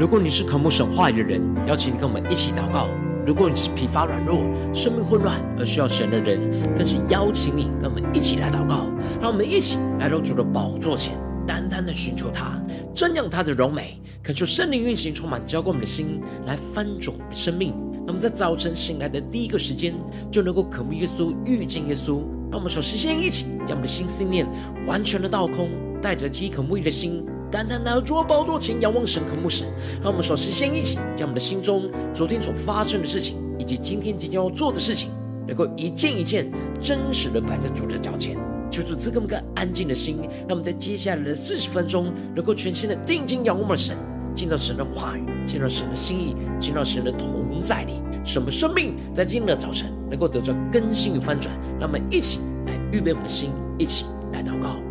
如果你是渴慕神话语的人，邀请你跟我们一起祷告；如果你是疲乏软弱、生命混乱而需要神的人，更是邀请你跟我们一起来祷告。让我们一起来到主的宝座前，单单的寻求他，瞻仰他的荣美，恳求圣灵运行，充满浇灌我们的心，来翻转我们的生命。那么在早晨醒来的第一个时间，就能够渴慕耶稣、遇见耶稣。让我们首先先一起将我们的心思念完全的倒空。带着饥渴慕义的心，单单来到主的宝座前，仰望神、渴慕神。让我们首先先一起将我们的心中昨天所发生的事情，以及今天即将要做的事情，能够一件一件真实的摆在主的脚前，求主赐给我们个安静的心。让我们在接下来的四十分钟，能够全心的定睛仰望神，见到神的话语，见到神的心意，见到神的同在里，使我们生命在今天的早晨能够得到更新与翻转。让我们一起来预备我们的心，一起来祷告。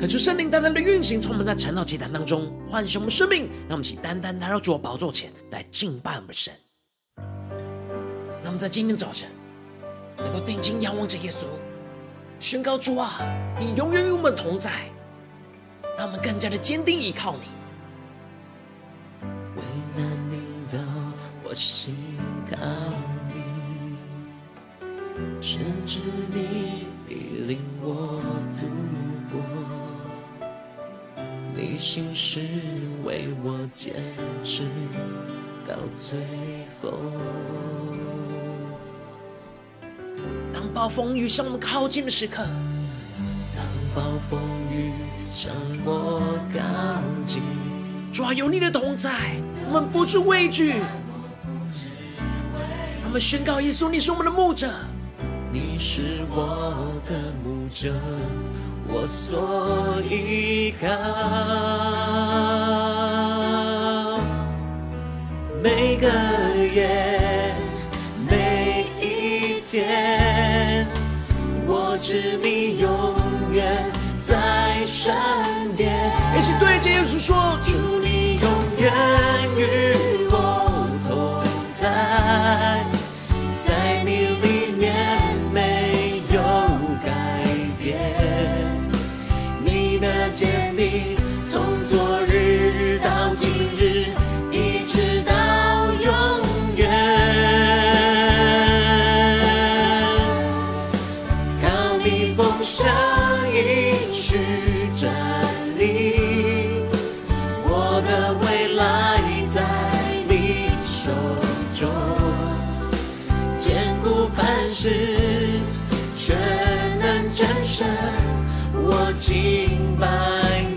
恳求圣灵单单的运行，充满在晨祷祭坛当中唤醒我们生命，让我们起单单来到主的宝座前来敬拜我们神。让我们在今天早晨能够定睛仰望着耶稣，宣告主啊，你永远与我们同在，让我们更加的坚定依靠你。危难临到我心靠你，甚至你必领我你心是为我坚持到最后。当暴风雨向我们靠近的时刻，当暴风雨向我靠近，主啊，有你的同在，我们不知畏惧。我们宣告耶稣，你是我们的牧者，你是我的牧者。我所依靠，每个夜，每一天，我知你永远在身边。一起对着耶稣说：祝你永远与我敬拜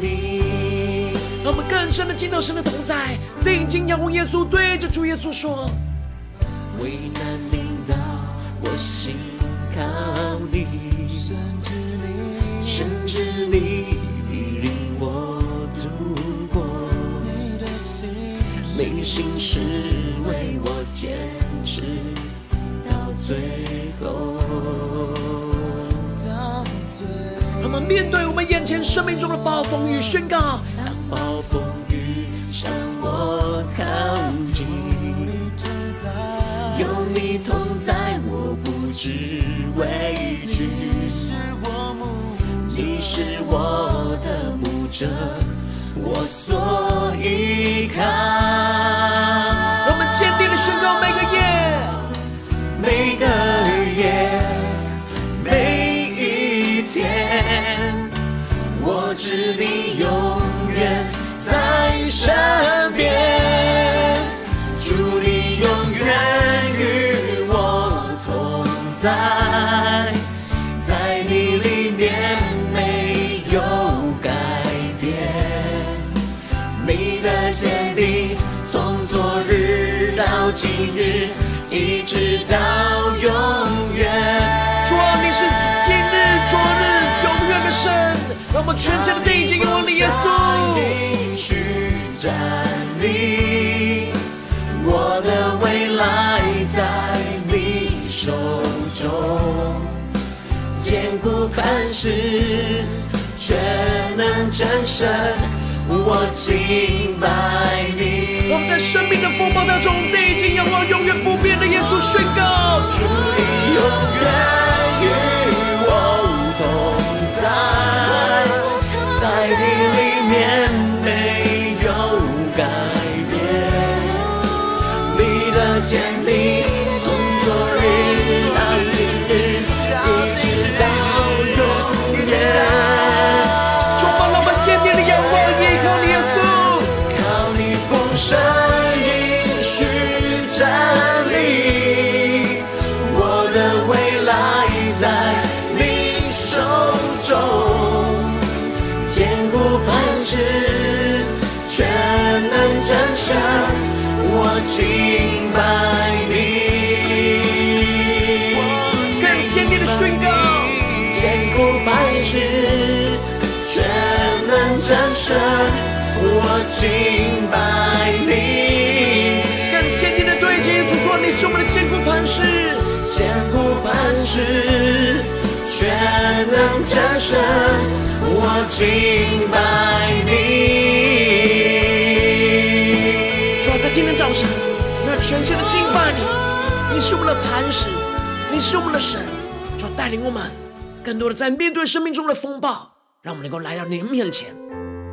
你。让我们更深的进到神的同在，定睛仰望耶稣，对着主耶稣说：为难领导我心靠你，甚至你，甚至你领我度过。你的心，你心是为我坚持到最后。我们面对我们眼前生命中的暴风雨，宣告：当暴风雨向我靠近，有你同在，我不知畏惧。你是我的牧者，我所依靠。我们坚定的宣告：每个是你永远在身边，祝你永远与我同在，在你里面没有改变，你的坚定，从昨日到今日，一直到永远。让我们全家的定睛仰望你耶稣。去站立，我的未来在你手中，坚固磐石，全能战胜，我敬拜你。我们在生命的风暴当中，定睛仰望永远不变的耶稣，宣告：主你永远与我同在，在你里面磐石，全能战胜，我敬拜你。更坚定的对接主说，你是我们的坚固磐石。坚固磐石，全能战胜，我敬拜你。主啊，在今天早上，那全新的敬拜你，你是我们的磐石，你是我们的神。带领我们更多的在面对生命中的风暴，让我们能够来到你的面前，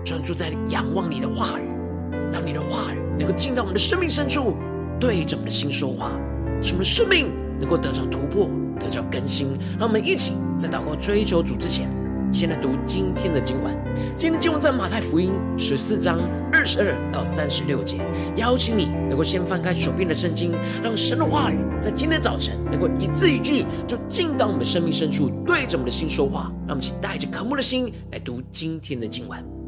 专注在仰望你的话语，让你的话语能够进到我们的生命深处，对着我们的心说话，使我们的生命能够得着突破，得着更新。让我们一起在祷告追求主之前，先来读今天的经文。今天的经文在马太福音十四章二十二到三十六节。邀请你能够先翻开手边的圣经，让神的话语在今天早晨能够一字一句就进到我们生命深处，对着我们的心说话。让我们一起带着渴慕的心来读今天的经文。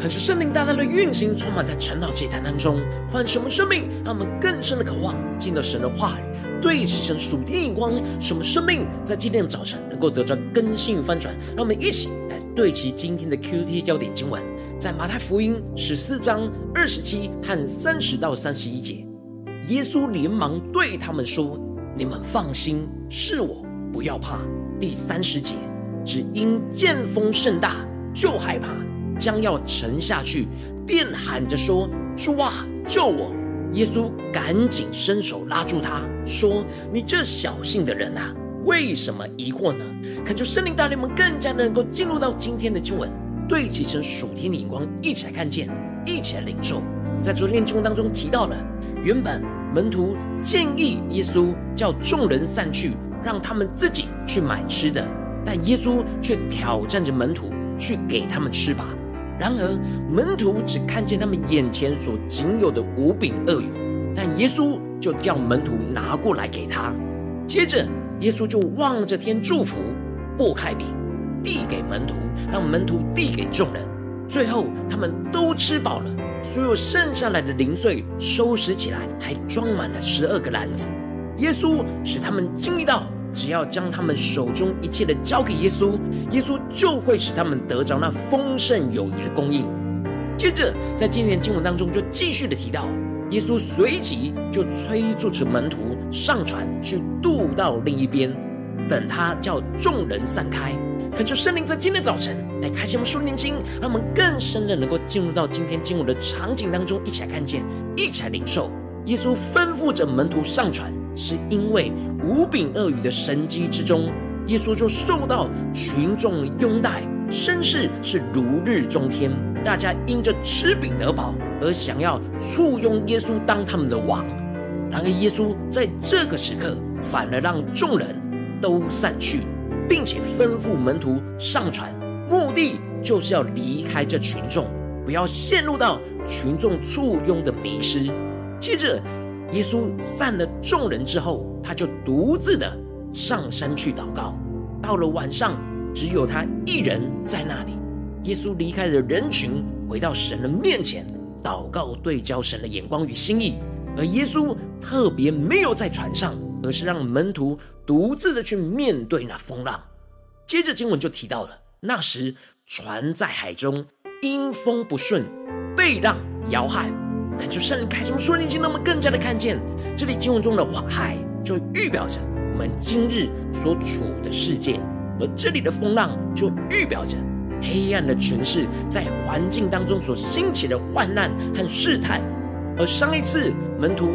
恳求圣灵大大的运行，充满在晨祷祭坛当中，唤什么生命，让我们更深的渴望进到神的话语，对齐神属天眼光，什么生命在今天的早晨能够得到更新翻转。让我们一起来对齐今天的 QT 焦点经文，在马太福音十四章二十七和三十到三十一节，耶稣连忙对他们说：“你们放心，是我，不要怕。”第三十节，只因见风甚大，就害怕。将要沉下去，便喊着说：“主啊，救我！”耶稣赶紧伸手拉住他，说：“你这小信的人啊，为什么疑惑呢？”恳求圣灵带领我们更加能够进入到今天的经文，对齐成属天的眼光，一起来看见，一起来领受。在昨天的经当中提到了，原本门徒建议耶稣叫众人散去，让他们自己去买吃的，但耶稣却挑战着门徒去给他们吃吧。然而，门徒只看见他们眼前所仅有的五饼二鱼，但耶稣就叫门徒拿过来给他。接着，耶稣就望着天祝福，擘开饼，递给门徒，让门徒递给众人。最后，他们都吃饱了，所有剩下来的零碎收拾起来，还装满了十二个篮子。耶稣使他们经历到。只要将他们手中一切的交给耶稣，耶稣就会使他们得着那丰盛有余的供应。接着，在今天经文当中就继续的提到，耶稣随即就催促着门徒上船去渡到另一边，等他叫众人散开。恳求圣灵在今天早晨来开启我们属灵经，让我们更深的能够进入到今天经文的场景当中，一起来看见，一起来领受。耶稣吩咐着门徒上船，是因为五饼二鱼的神迹之中，耶稣就受到群众拥戴，声势是如日中天。大家因着吃饼得饱而想要簇拥耶稣当他们的王。然而，耶稣在这个时刻反而让众人都散去，并且吩咐门徒上船，目的就是要离开这群众，不要陷入到群众簇拥的迷失。接着，耶稣散了众人之后，他就独自的上山去祷告。到了晚上，只有他一人在那里。耶稣离开了人群，回到神的面前祷告，对焦神的眼光与心意。而耶稣特别没有在船上，而是让门徒独自的去面对那风浪。接着经文就提到了，那时船在海中，因风不顺，被浪摇撼。恳求圣灵开什么说灵经，让我们更加的看见这里经文中的海，就预表着我们今日所处的世界；而这里的风浪，就预表着黑暗的权势在环境当中所兴起的患难和试探。而上一次门徒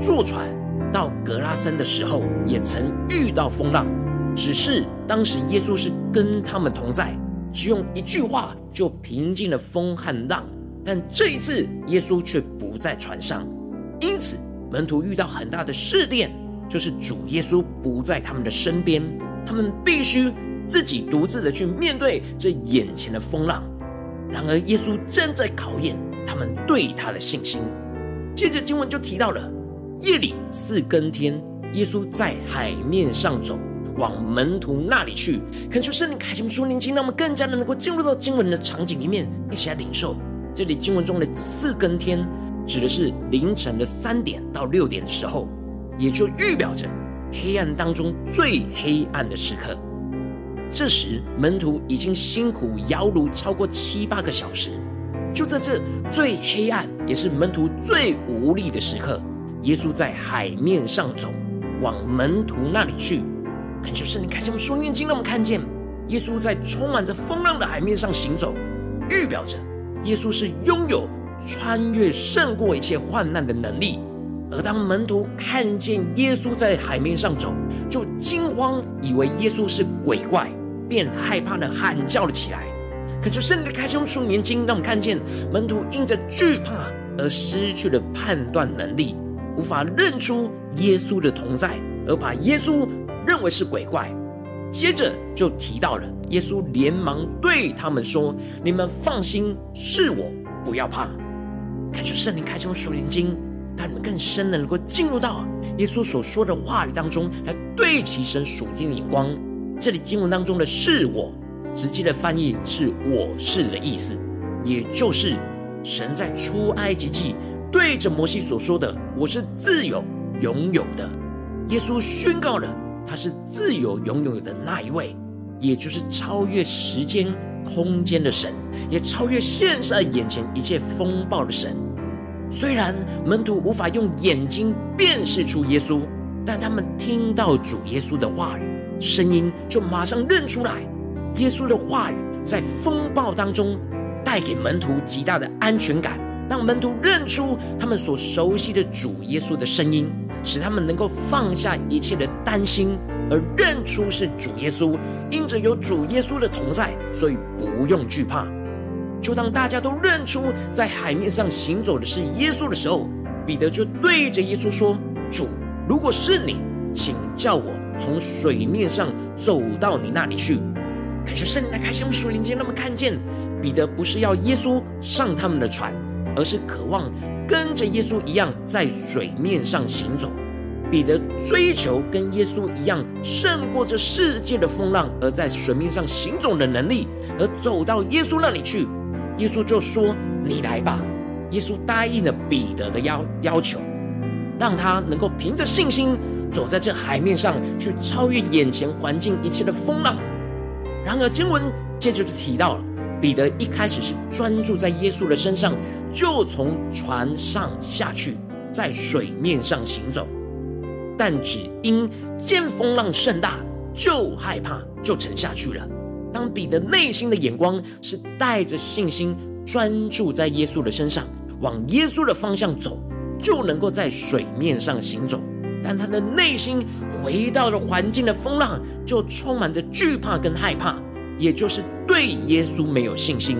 坐船到格拉森的时候，也曾遇到风浪，只是当时耶稣是跟他们同在，只用一句话就平静了风和浪。但这一次，耶稣却不在船上，因此门徒遇到很大的试炼，就是主耶稣不在他们的身边，他们必须自己独自的去面对这眼前的风浪。然而，耶稣正在考验他们对他的信心。接着经文就提到了夜里四更天，耶稣在海面上走，往门徒那里去。恳求圣灵开启我们属灵经，让我们更加的能够进入到经文的场景里面，一起来领受。这里经文中的四更天，指的是凌晨的三点到六点的时候，也就预表着黑暗当中最黑暗的时刻。这时门徒已经辛苦摇櫓超过七八个小时，就在这最黑暗也是门徒最无力的时刻，耶稣在海面上走，往门徒那里去。恳求圣灵开启我们双眼睛，让我们看见耶稣在充满着风浪的海面上行走，预表着。耶稣是拥有穿越胜过一切患难的能力，而当门徒看见耶稣在海面上走，就惊慌，以为耶稣是鬼怪，便害怕的喊叫了起来。可就圣灵开启我们属灵眼睛，让我们看见门徒因着惧怕而失去了判断能力，无法认出耶稣的同在，而把耶稣认为是鬼怪。接着就提到了耶稣连忙对他们说：“你们放心，是我，不要怕。”感谢圣灵开启我们属灵经，让你们更深的能够进入到耶稣所说的话语当中，来对齐神属天的眼光。这里经文当中的“是我”，直接的翻译是“我是”的意思。也就是神在出埃及记对着摩西所说的：“我是自由拥有的。”耶稣宣告了，他是自由永有的那一位，也就是超越时间空间的神，也超越现在眼前一切风暴的神。虽然门徒无法用眼睛辨识出耶稣，但他们听到主耶稣的话语，声音就马上认出来。耶稣的话语在风暴当中带给门徒极大的安全感，让门徒认出他们所熟悉的主耶稣的声音，使他们能够放下一切的担心，而认出是主耶稣。因着有主耶稣的同在，所以不用惧怕。就当大家都认出在海面上行走的是耶稣的时候，彼得就对着耶稣说：“主，如果是你，请叫我从水面上走到你那里去。”感谢圣灵来开启我们属灵间，让我们看见彼得不是要耶稣上他们的船，而是渴望跟着耶稣一样在水面上行走。彼得追求跟耶稣一样胜过这世界的风浪，而在水面上行走的能力，而走到耶稣那里去。耶稣就说：“你来吧。”耶稣答应了彼得的要要求，让他能够凭着信心走在这海面上，去超越眼前环境一切的风浪。然而经文接着就提到了，彼得一开始是专注在耶稣的身上，就从船上下去，在水面上行走，但只因见风浪甚大，就害怕，就沉下去了。当彼得内心的眼光是带着信心，专注在耶稣的身上，往耶稣的方向走，就能够在水面上行走。但他的内心回到了环境的风浪，就充满着惧怕跟害怕，也就是对耶稣没有信心。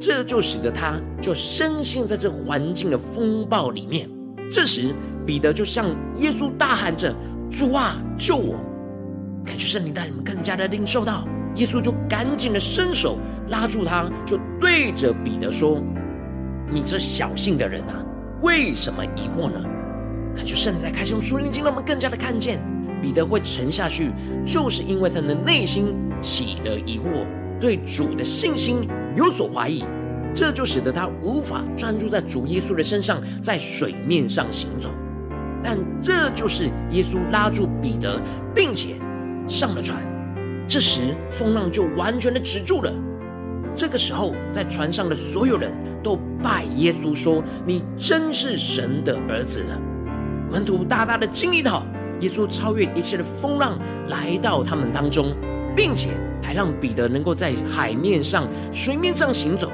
这就使得他就深陷在这环境的风暴里面。这时，彼得就向耶稣大喊着：“主啊，救我！”感谢圣灵带你们更加的领受到。耶稣就赶紧的伸手拉住他，就对着彼得说：“你这小信的人啊，为什么疑惑呢？”感觉圣灵来开启用属灵经，让我们更加的看见彼得会沉下去，就是因为他的内心起了疑惑，对主的信心有所怀疑，这就使得他无法专注在主耶稣的身上，在水面上行走。但这就是耶稣拉住彼得，并且上了船。这时，风浪就完全的止住了。这个时候，在船上的所有人都拜耶稣说：“你真是神的儿子了。”门徒大大的经历到耶稣超越一切的风浪来到他们当中，并且还让彼得能够在海面上、水面上行走。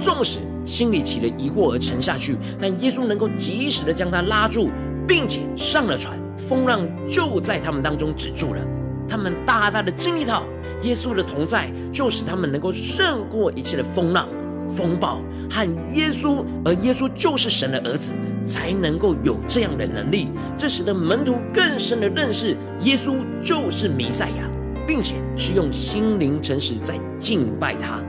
纵使心里起了疑惑而沉下去，但耶稣能够及时的将他拉住，并且上了船，风浪就在他们当中止住了。他们大大的经历到耶稣的同在，就使他们能够胜过一切的风浪、风暴和耶稣，而耶稣就是神的儿子，才能够有这样的能力。这使得门徒更深的认识耶稣就是弥赛亚，并且是用心灵诚实在敬拜他。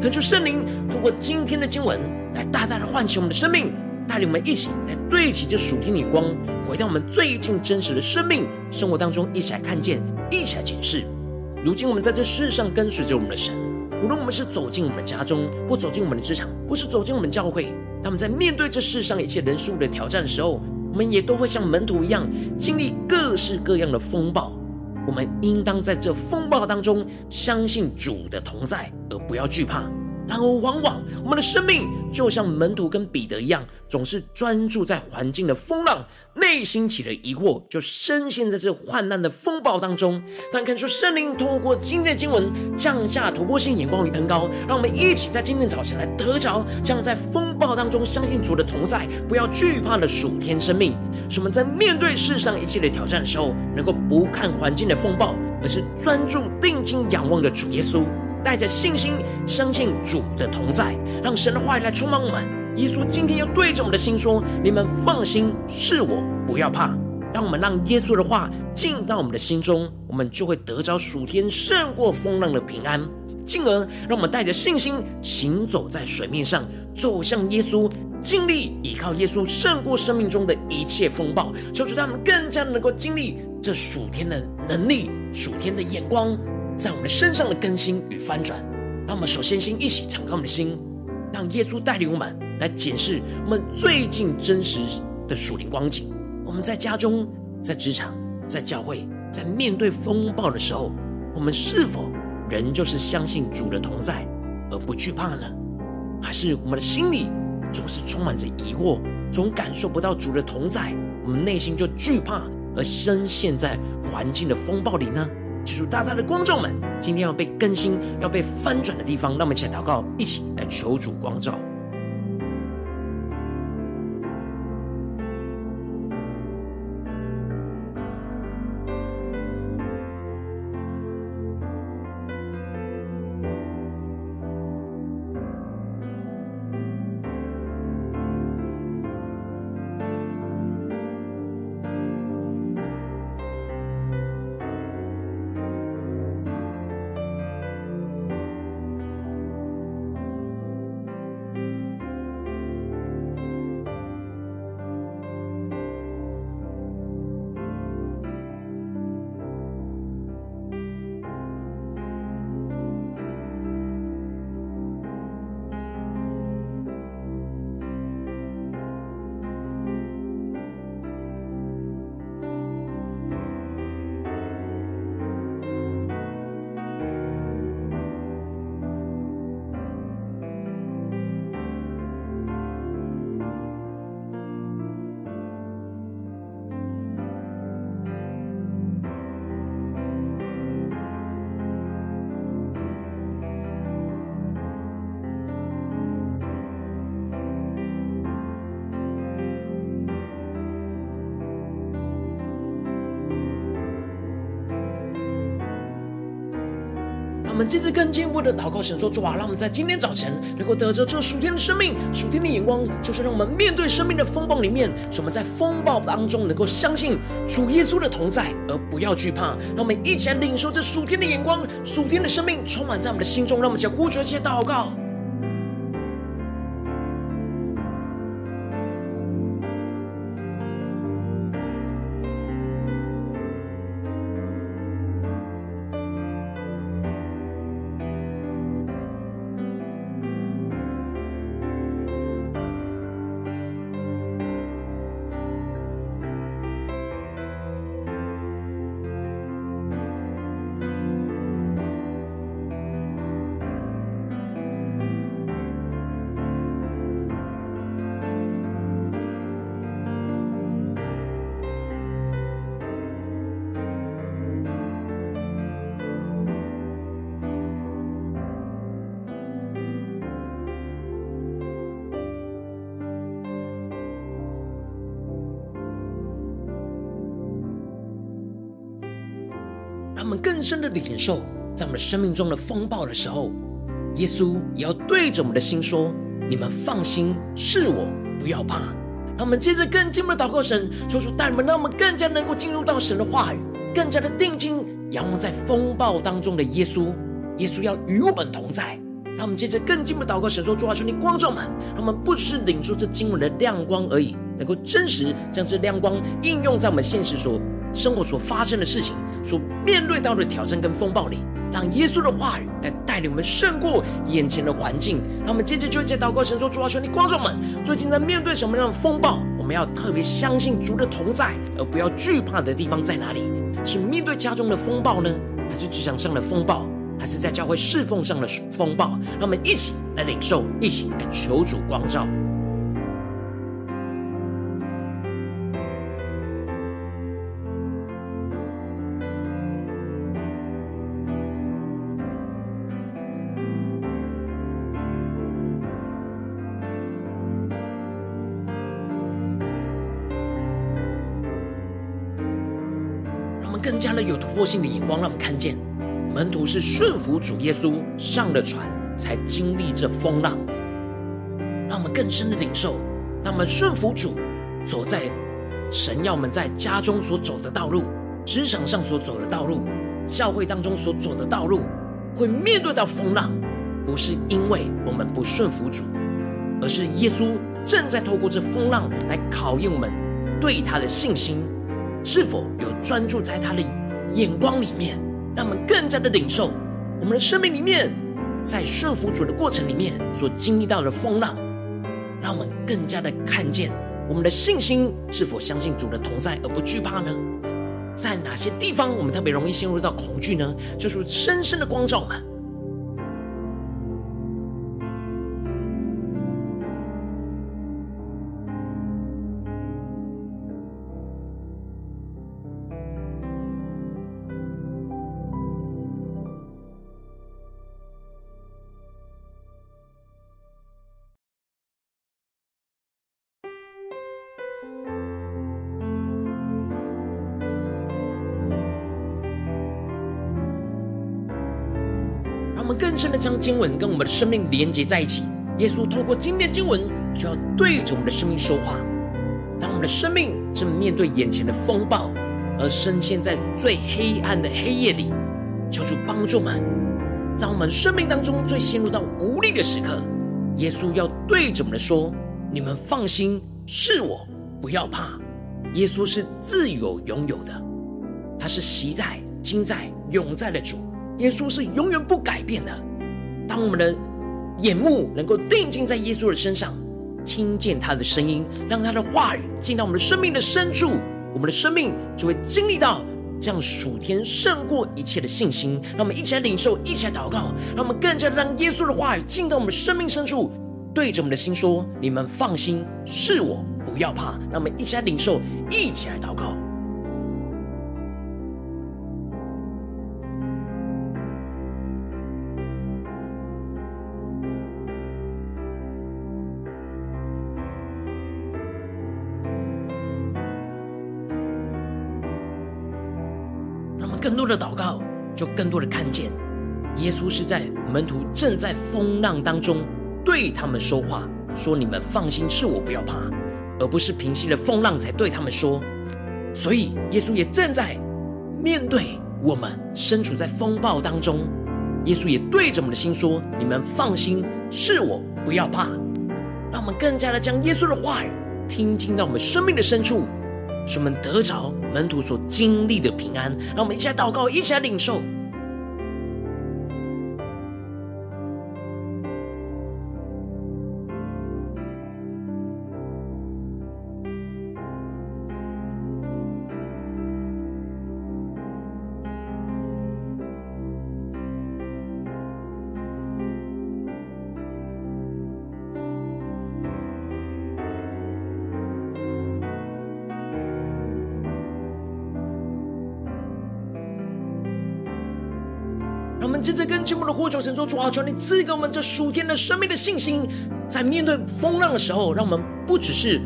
恳求圣灵通过今天的经文来大大的唤醒我们的生命。带领我们一起来对齐这属天的光，回到我们最近真实的生命生活当中，一起来看见，一起来检视。如今我们在这世上跟随着我们的神，无论我们是走进我们的家中，或走进我们的职场，或是走进我们教会，他们在面对这世上一切人事物的挑战的时候，我们也都会像门徒一样，经历各式各样的风暴。我们应当在这风暴当中，相信主的同在，而不要惧怕。然而，往往我们的生命就像门徒跟彼得一样，总是专注在环境的风浪，内心起了疑惑，就深陷在这患难的风暴当中。但看出圣灵透过今天的经文降下突破性眼光与恩膏，让我们一起在今天早晨来得着，这样在风暴当中相信主的同在，不要惧怕的属天生命，使我们在面对世上一切的挑战的时候，能够不看环境的风暴，而是专注定睛仰望着主耶稣。带着信心，相信主的同在，让神的话语来充满我们。耶稣今天要对着我们的心说：“你们放心，是我，不要怕。”让我们让耶稣的话进到我们的心中，我们就会得着属天胜过风浪的平安，进而让我们带着信心行走在水面上，走向耶稣，尽力依靠耶稣胜过生命中的一切风暴，求主他们更加能够经历这属天的能力、属天的眼光。在我们身上的更新与翻转，让我们首先先一起敞开我们的心，让耶稣带领我们来检视我们最近真实的属灵光景。我们在家中、在职场、在教会，在面对风暴的时候，我们是否仍旧是相信主的同在而不惧怕呢？还是我们的心里总是充满着疑惑，总感受不到主的同在，我们内心就惧怕而深陷在环境的风暴里呢？记住，大大的光照们，今天要被更新、要被翻转的地方，让我们一起来祷告，一起来求主光照。们接着更进一步的祷告，神说：主啊，让我们在今天早晨能够得着这属天的生命、属天的眼光，就是让我们面对生命的风暴里面，使我们在风暴当中能够相信主耶稣的同在，而不要惧怕。让我们一起来领受这属天的眼光、属天的生命，充满在我们的心中。让我们一起来呼求，一些祷告。深的领受，在我们生命中的风暴的时候，耶稣也要对着我们的心说：“你们放心，是我，不要怕。”让我们接着更进一步的祷告神，求主带你们，让我们更加能够进入到神的话语，更加的定睛仰望在风暴当中的耶稣。耶稣要与我们同在。让我们接着更进一步的祷告神说：“主啊，求你光照我们，让我们不是领受这经文的亮光而已，能够真实将这亮光应用在我们现实所生活所发生的事情。”所面对到的挑战跟风暴里，让耶稣的话语来带领我们胜过眼前的环境。让我们接着就在祷告神说：“主啊，求你观众们，最近在面对什么样的风暴？我们要特别相信主的同在，而不要惧怕的地方在哪里？是面对家中的风暴呢，还是职场上的风暴，还是在教会侍奉上的风暴？让我们一起来领受，一起来求主光照。”加的有突破性的眼光，让我们看见门徒是顺服主耶稣上了船，才经历这风浪。让我们更深的领受，让我们顺服主，走在神要我们在家中所走的道路，职场上所走的道路，教会当中所走的道路，会面对到风浪，不是因为我们不顺服主，而是耶稣正在透过这风浪来考验我们对他的信心。是否有专注在他的眼光里面，让我们更加的领受我们的生命里面在顺服主的过程里面所经历到的风浪，让我们更加的看见我们的信心是否相信主的同在而不惧怕呢？在哪些地方我们特别容易陷入到恐惧呢？就是深深的光照我们。我们更深的将经文跟我们的生命连接在一起。耶稣透过今天的经文，就要对着我们的生命说话。当我们的生命正面对眼前的风暴，而深陷在最黑暗的黑夜里，求主帮助我们。在我们生命当中最陷入到无力的时刻，耶稣要对着我们说：“你们放心，是我，不要怕。”耶稣是自有拥有的，他是昔在、今在、永在的主。耶稣是永远不改变的。当我们的眼目能够定睛在耶稣的身上，听见他的声音，让他的话语进到我们的生命的深处，我们的生命就会经历到这样属天胜过一切的信心。让我们一起来领受，一起来祷告，让我们更加让耶稣的话语进到我们的生命深处，对着我们的心说：“你们放心，是我，不要怕。”让我们一起来领受，一起来祷告。更多的祷告，就更多的看见，耶稣是在门徒正在风浪当中对他们说话，说：“你们放心，是我，不要怕。”而不是平息了风浪才对他们说。所以，耶稣也正在面对我们身处在风暴当中，耶稣也对着我们的心说：“你们放心，是我，不要怕。”让我们更加的将耶稣的话语听进到我们生命的深处。是我们得着门徒所经历的平安，让我们一起来祷告，一起来领受。呼求，神说：“主啊，求你赐给我们这属天的生命的信心，在面对风浪的时候，让我们不只是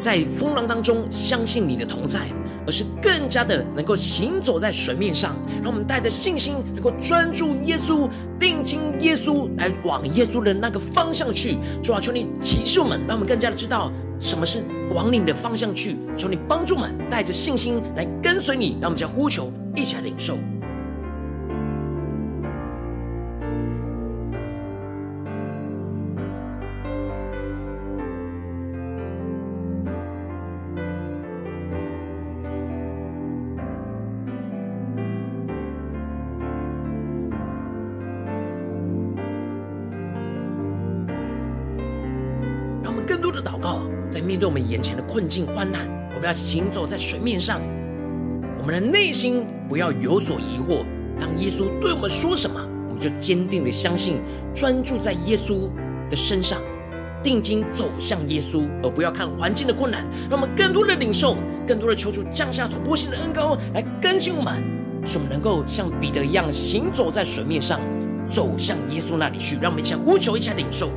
在风浪当中相信你的同在，而是更加的能够行走在水面上。让我们带着信心，能够专注耶稣，定睛耶稣，来往耶稣的那个方向去。主啊，求你启示我们，让我们更加的知道什么是往你的方向去。求你帮助我们，带着信心来跟随你。让我们将呼求一起来领受。”前的困境患难，我们要行走在水面上。我们的内心不要有所疑惑。当耶稣对我们说什么，我们就坚定的相信，专注在耶稣的身上，定睛走向耶稣，而不要看环境的困难。让我们更多的领受，更多的求主降下突破性的恩膏来更新我们，使我们能够像彼得一样行走在水面上，走向耶稣那里去。让我们一起呼求，一起来领受。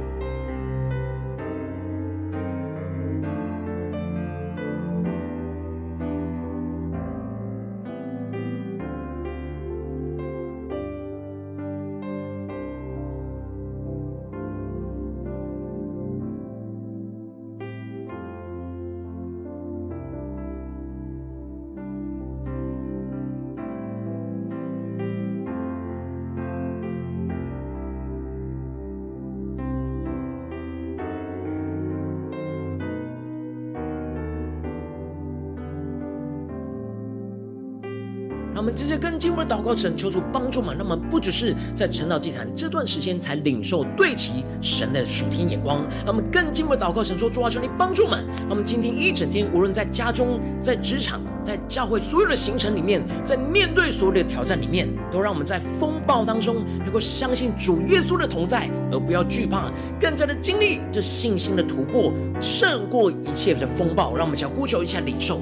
让我们直接跟进我们的祷告，神求主帮助嘛。那么不只是在晨祷祭坛这段时间才领受对齐神的属天眼光，那么更进一步的祷告，神说主啊，求你帮助们。让我们今天一整天，无论在家中、在职场、在教会所有的行程里面，在面对所有的挑战里面，都让我们在风暴当中能够相信主耶稣的同在，而不要惧怕，更加的经历这信心的突破，胜过一切的风暴。让我们想呼求一下领受。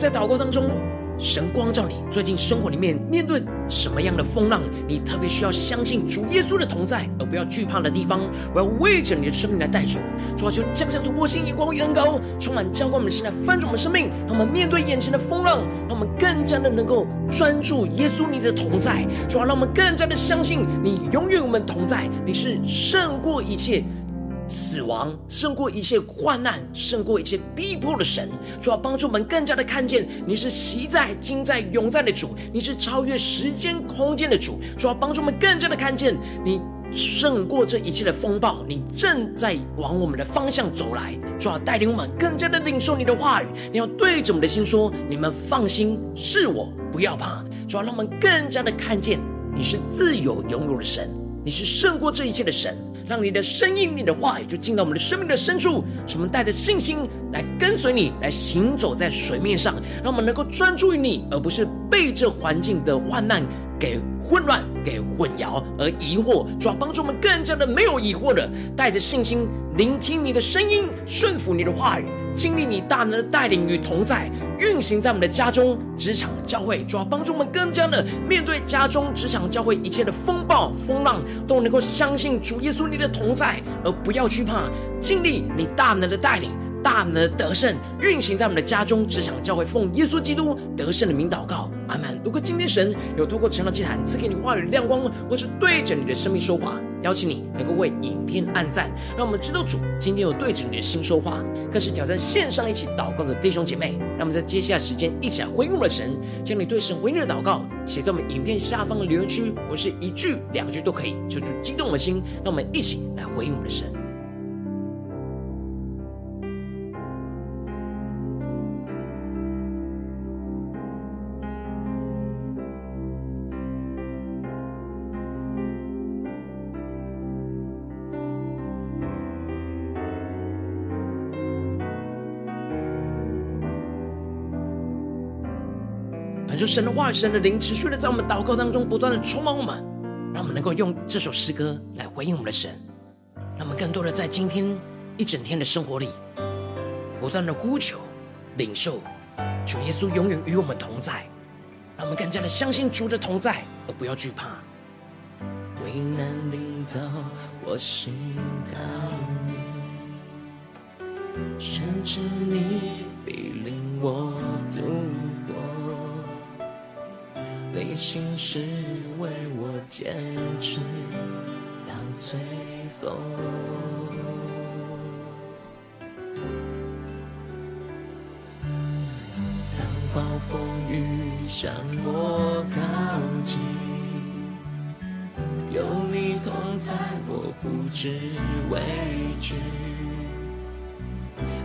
在祷告当中，神光照你，最近生活里面面对什么样的风浪，你特别需要相信主耶稣的同在，而不要惧怕的地方，我要为着你的生命来代求。主啊，求你降下突破性眼光与恩膏，充满浇灌我们的心来翻转我们生命，让我们面对眼前的风浪，让我们更加的能够专注耶稣你的同在。主啊，让我们更加的相信你永远与我们同在，你是胜过一切。死亡胜过一切患难，胜过一切逼迫的神，主要帮助我们更加的看见你是昔在、今在、永在的主，你是超越时间空间的主，主要帮助我们更加的看见你胜过这一切的风暴，你正在往我们的方向走来，主要带领我们更加的领受你的话语，你要对着我们的心说：你们放心，是我，不要怕。主要让我们更加的看见你是自由拥有的神，你是胜过这一切的神。让你的声音、你的话语就进到我们的生命的深处，使我们带着信心来跟随你，来行走在水面上。让我们能够专注于你，而不是被这环境的患难给混乱、给混淆而疑惑。主要帮助我们更加的没有疑惑的，带着信心聆听你的声音，顺服你的话语。经历你大能的带领与同在，运行在我们的家中、职场、教会，主要帮助我们更加的面对家中、职场、教会一切的风暴、风浪，都能够相信主耶稣你的同在，而不要惧怕。经历你大能的带领。大能的得胜运行在我们的家中、职场、教会，奉耶稣基督得胜的名祷告，阿门。如果今天神有透过晨祷祭坛赐给你话语亮光，或是对着你的生命说话，邀请你能够为影片按赞，让我们知道主今天有对着你的心说话，更是挑战线上一起祷告的弟兄姐妹。让我们在接下来时间一起来回应我们的神，将你对神回应的祷告写在我们影片下方的留言区，或是一句两句都可以，求主激动我们的心，让我们一起来回应我们的神。就神的话语、神的灵持续的在我们祷告当中不断的充满我们，让我们能够用这首诗歌来回应我们的神，让我们更多的在今天一整天的生活里不断的呼求、领受主耶稣永远与我们同在，让我们更加的相信主的同在，而不要惧怕。危难临到我心坎里，甚至你必领我度。内心是为我坚持到最后。当暴风雨向我靠近，有你同在，我不知畏惧。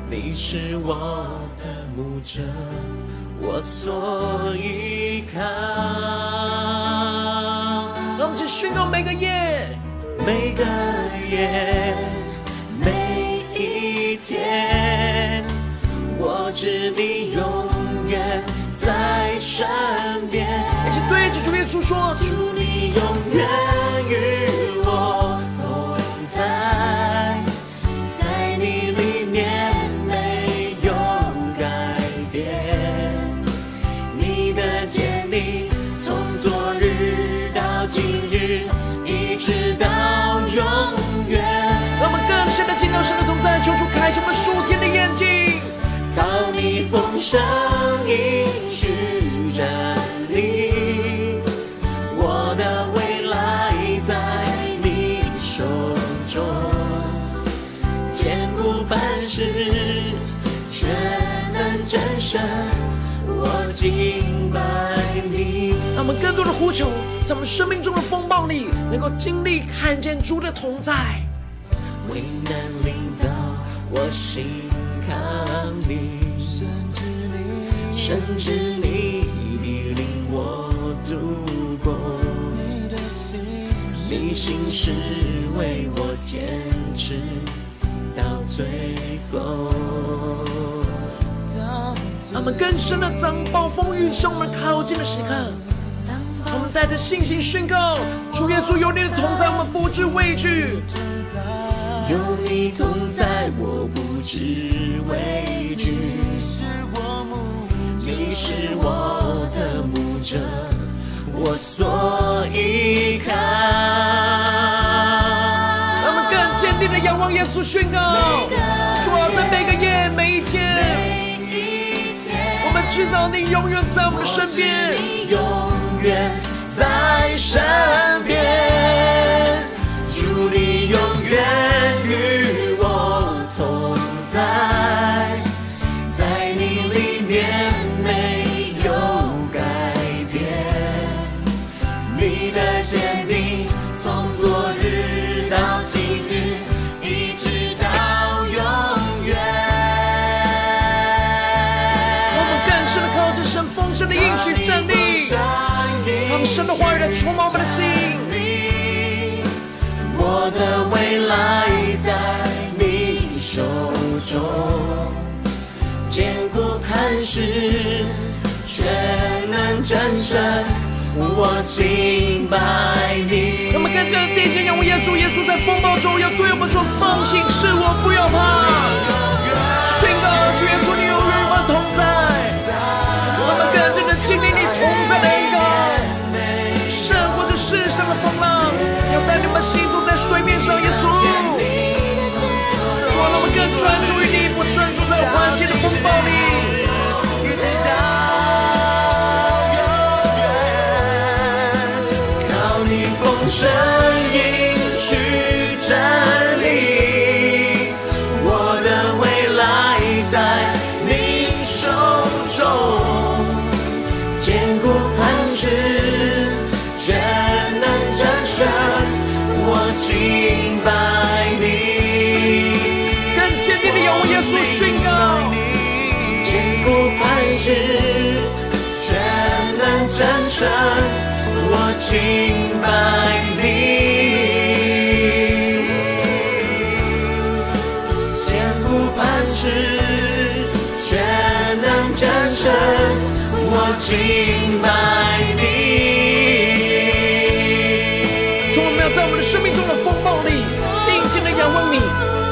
你是我的牧者，我所依靠。让我们一起宣告每个夜，每个夜，每一天，我知你永远在身边。一起对着主耶稣说：主你永远与们更深的进到神的同在，求主开启我们属天的眼睛。当你丰盛应许站立，我的未来在你手中，坚固磐石，全能真神，我敬拜你。让我们更多的呼求，在我们生命中的风暴里，能够经历看见主的同在。危难临到我心坎里，甚至你，甚至你必领我度过。你的心，你心是为我坚持到最后。让我们更深的当暴风雨向我们靠近的时刻，我们带着信心宣告：主耶稣有你的同在，我们不知畏惧。有你同在，我不知畏惧。你是我牧，你是我的牧者，我所依靠。让我们更坚定的仰望耶稣，宣告：主啊，在每个夜、每一天，我们知道你永远在我们身边，你永远在身边。祝，你永远神的话语来充满我们的心。我的未来在你手中，坚固磐石，全能真神，我敬拜你。让我们跟着第一节仰望耶稣，耶稣在风暴中要对我们说：放心，是我，不要怕。宣告，主耶稣，你要带领我们行走在水面上。耶稣，主啊，让我们更专注于你，不专注在环境的风暴里。坚固磐石，全能战神，我敬拜你。坚固磐石，全能真神，我敬拜你。主，我们要在我们的生命中的风暴里，定睛的仰望你，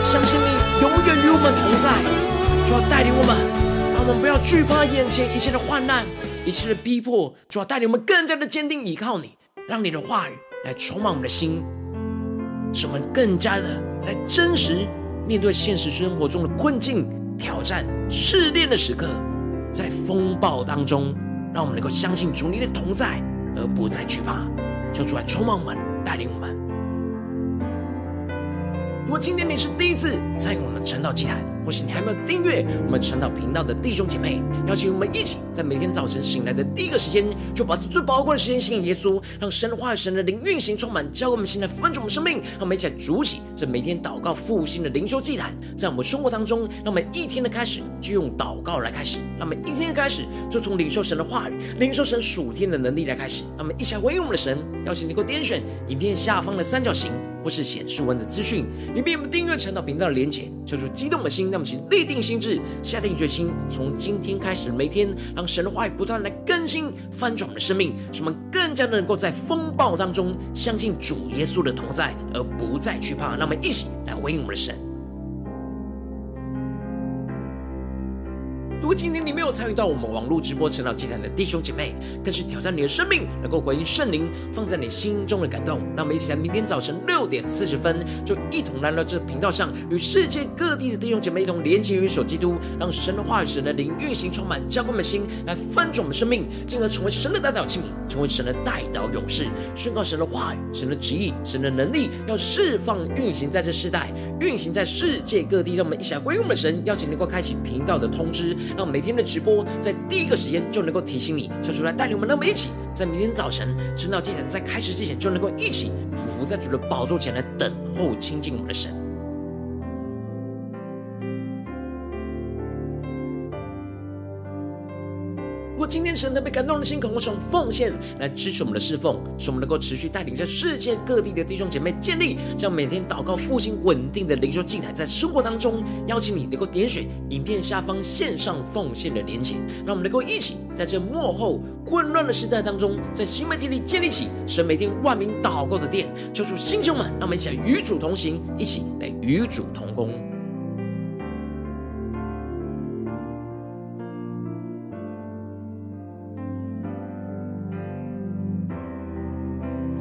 相信你永远与我们同在。主要带领我们，我们不要惧怕眼前一切的患难、一切的逼迫。主要带领我们更加的坚定依靠你，让你的话语来充满我们的心，使我们更加的在真实面对现实生活中的困境、挑战、试炼的时刻，在风暴当中，让我们能够相信主你的同在，而不再惧怕。求主来充满我们，带领我们。果今天你是第一次参与我们晨祷祭坛，或是你还没有订阅我们晨祷频道的弟兄姐妹，邀请我们一起在每天早晨醒来的第一个时间，就把最宝贵的时间献给耶稣，让神的话语、神的灵运行充满，教我们现在分盛我们生命，让我们一起来筑起这每天祷告复兴的灵修祭坛，在我们生活当中，让我们一天的开始就用祷告来开始，让我们一天的开始就从领受神的话语、领受神属天的能力来开始，让我们一起来回应我们的神，邀请你给我点选影片下方的三角形。或是显示文字资讯，你并不订阅陈祷频道的连结，求主激动的心，让我们请立定心智，下定决心，从今天开始每天，让神的话语不断来更新翻转我们的生命，使我们更加的能够在风暴当中相信主耶稣的同在，而不再惧怕。让我们一起来回应我们的神。如果今天你没有参与到我们网络直播晨祷祭坛的弟兄姐妹，更是挑战你的生命，能够回应圣灵放在你心中的感动。让我们一起在明天早晨六点四十分，就一同来到这频道上，与世界各地的弟兄姐妹一同连接、于手基督，让神的话语、神的灵运行充满，浇灌我们的心，来翻转我们生命，进而成为神的代表器皿，成为神的代祷勇士，宣告神的话语、神的旨意、神的能力，要释放运行在这世代，运行在世界各地。让我们一起来回应我们的神，邀请能够开启频道的通知。让每天的直播在第一个时间就能够提醒你，说出来带领我们，让我们一起在明天早晨晨祷祭坛在开始之前就能够一起匍匐在主的宝座前来等候亲近我们的神。如果今天神特别感动的心，渴望从奉献来支持我们的侍奉，使我们能够持续带领在世界各地的弟兄姐妹建立，将每天祷告复兴稳定的灵修祭坛，在生活当中邀请你能够点选影片下方线上奉献的连结，让我们能够一起在这幕后混乱的时代当中，在新媒体里建立起神每天万名祷告的殿，求主弟兄们，让我们一起来与主同行，一起来与主同工。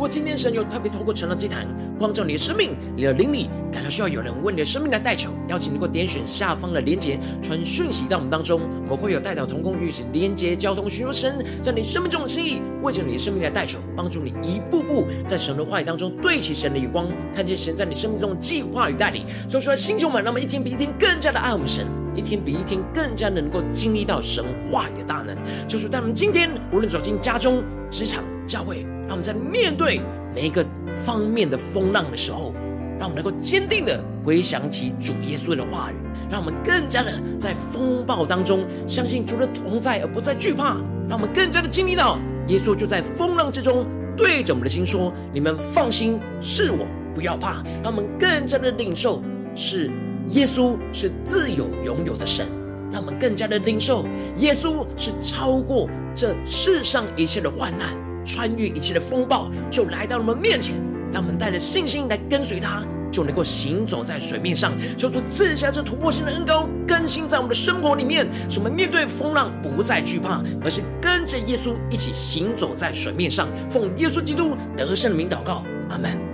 如果今天神有特别透过晨祷祭坛光照你的生命，你的灵里感到需要有人为你的生命来代求，邀请你给我点选下方的连结，传讯息到我们当中，我们会有代表同工与你连结交通，寻求神在你生命中的心意，为着你的生命来代求，帮助你一步步在神的话语当中对齐神的眼光，看见神在你生命中的计划与带领，说出来星球们，那么一天比一天更加的爱我们神，一天比一天更加能够经历到神话语的大能，就是在我们今天无论走进家中、职场、教会。让我们在面对每一个方面的风浪的时候，让我们能够坚定的回想起主耶稣的话语，让我们更加的在风暴当中相信主的同在，而不再惧怕。让我们更加的经历到耶稣就在风浪之中对着我们的心说：“你们放心，是我，不要怕。”让我们更加的领受是耶稣是自有永有的神，让我们更加的领受耶稣是超过这世上一切的患难。穿越一切的风暴，就来到我们面前。让我们带着信心来跟随他，就能够行走在水面上。求主赐下这突破性的恩膏，更新在我们的生活里面，使我们面对风浪不再惧怕，而是跟着耶稣一起行走在水面上。奉耶稣基督得胜的名祷告，阿门。